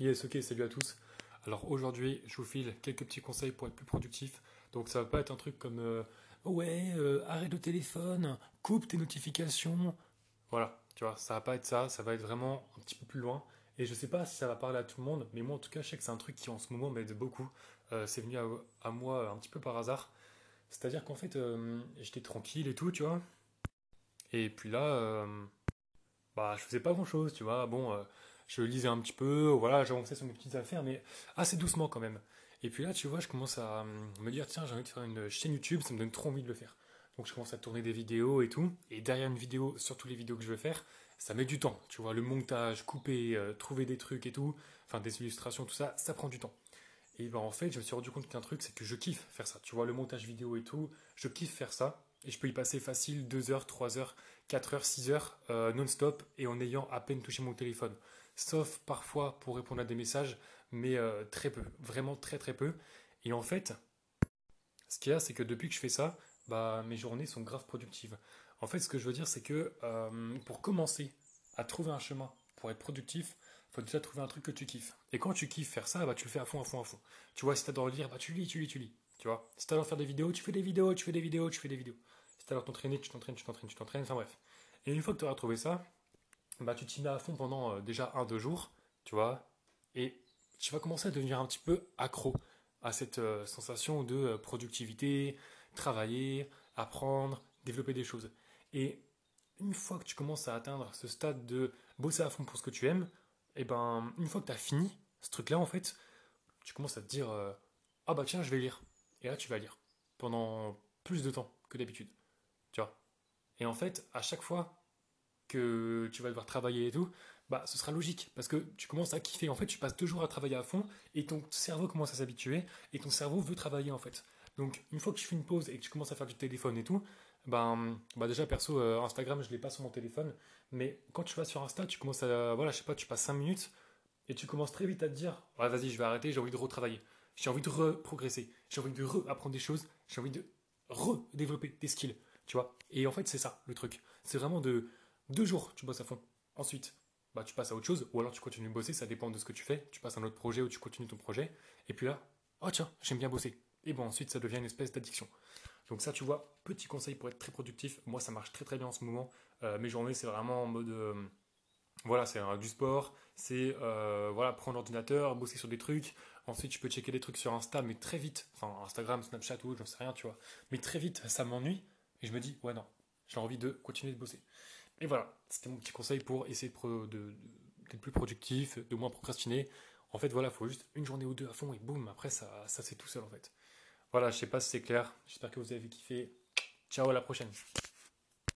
Yes, ok, salut à tous. Alors aujourd'hui, je vous file quelques petits conseils pour être plus productif. Donc ça va pas être un truc comme euh, ouais, euh, arrête le téléphone, coupe tes notifications. Voilà, tu vois, ça va pas être ça, ça va être vraiment un petit peu plus loin. Et je sais pas si ça va parler à tout le monde, mais moi en tout cas, je sais que c'est un truc qui en ce moment m'aide beaucoup. Euh, c'est venu à, moi un petit peu par hasard. C'est-à-dire qu'en fait, j'étais tranquille et tout, tu vois. Et puis là, bah je faisais pas grand chose, tu vois. Bon je lisais un petit peu, voilà, j'avançais sur mes petites affaires, mais assez doucement quand même. Et puis là, tu vois, je commence à me dire, tiens, j'ai envie de faire une chaîne YouTube, ça me donne trop envie de le faire. Donc je commence à tourner des vidéos et tout. Et derrière une vidéo, surtout les vidéos que je veux faire, ça met du temps. Tu vois, le montage, couper, euh, trouver des trucs et tout, enfin des illustrations, tout ça, ça prend du temps. Et ben en fait, je me suis rendu compte qu'un truc, c'est que je kiffe faire ça. Tu vois, le montage vidéo et tout, je kiffe faire ça. Et je peux y passer facile 2 heures, 3 heures, 4 heures, 6 heures euh, non-stop et en ayant à peine touché mon téléphone sauf parfois pour répondre à des messages, mais euh, très peu, vraiment très très peu. Et en fait, ce qu'il y a, c'est que depuis que je fais ça, bah, mes journées sont grave productives. En fait, ce que je veux dire, c'est que euh, pour commencer à trouver un chemin pour être productif, il faut déjà trouver un truc que tu kiffes. Et quand tu kiffes faire ça, bah, tu le fais à fond, à fond, à fond. Tu vois, si tu adores lire, bah, tu lis, tu lis, tu lis. Tu vois, si tu adores faire des vidéos, tu fais des vidéos, tu fais des vidéos, tu fais des vidéos. Si tu adores t'entraîner, tu t'entraînes, tu t'entraînes, tu t'entraînes, enfin bref. Et une fois que tu auras trouvé ça, bah, tu t'y mets à fond pendant euh, déjà un, deux jours, tu vois, et tu vas commencer à devenir un petit peu accro à cette euh, sensation de euh, productivité, travailler, apprendre, développer des choses. Et une fois que tu commences à atteindre ce stade de bosser à fond pour ce que tu aimes, et ben une fois que tu as fini ce truc-là, en fait, tu commences à te dire ah bah tiens, je vais lire. Et là, tu vas lire pendant plus de temps que d'habitude. Tu vois. Et en fait, à chaque fois que tu vas devoir travailler et tout, bah ce sera logique parce que tu commences à kiffer. En fait, tu passes deux jours à travailler à fond et ton cerveau commence à s'habituer et ton cerveau veut travailler en fait. Donc une fois que tu fais une pause et que tu commences à faire du téléphone et tout, ben bah déjà perso euh, Instagram je l'ai pas sur mon téléphone, mais quand tu vas sur Insta, tu commences à voilà, je sais pas, tu passes 5 minutes et tu commences très vite à te dire vas-y, je vais arrêter, j'ai envie de retravailler. J'ai envie de reprogresser, j'ai envie de re-apprendre des choses, j'ai envie de redévelopper des skills, tu vois? Et en fait, c'est ça le truc. C'est vraiment de deux jours, tu bosses à fond. Ensuite, bah, tu passes à autre chose, ou alors tu continues de bosser, ça dépend de ce que tu fais. Tu passes à un autre projet ou tu continues ton projet. Et puis là, oh tiens, j'aime bien bosser. Et bon, ensuite, ça devient une espèce d'addiction. Donc ça, tu vois, petit conseil pour être très productif. Moi, ça marche très très bien en ce moment. Euh, mes journées, c'est vraiment en mode... Euh, voilà, c'est du sport, c'est euh, voilà, prendre l'ordinateur, bosser sur des trucs. Ensuite, je peux checker des trucs sur Insta, mais très vite, enfin Instagram, Snapchat ou j'en sais rien, tu vois. Mais très vite, ça m'ennuie et je me dis, ouais, non, j'ai envie de continuer de bosser. Et voilà, c'était mon petit conseil pour essayer d'être plus productif, de moins procrastiner. En fait, voilà, il faut juste une journée ou deux à fond et boum, après ça, ça c'est tout seul en fait. Voilà, je sais pas si c'est clair. J'espère que vous avez kiffé. Ciao, à la prochaine.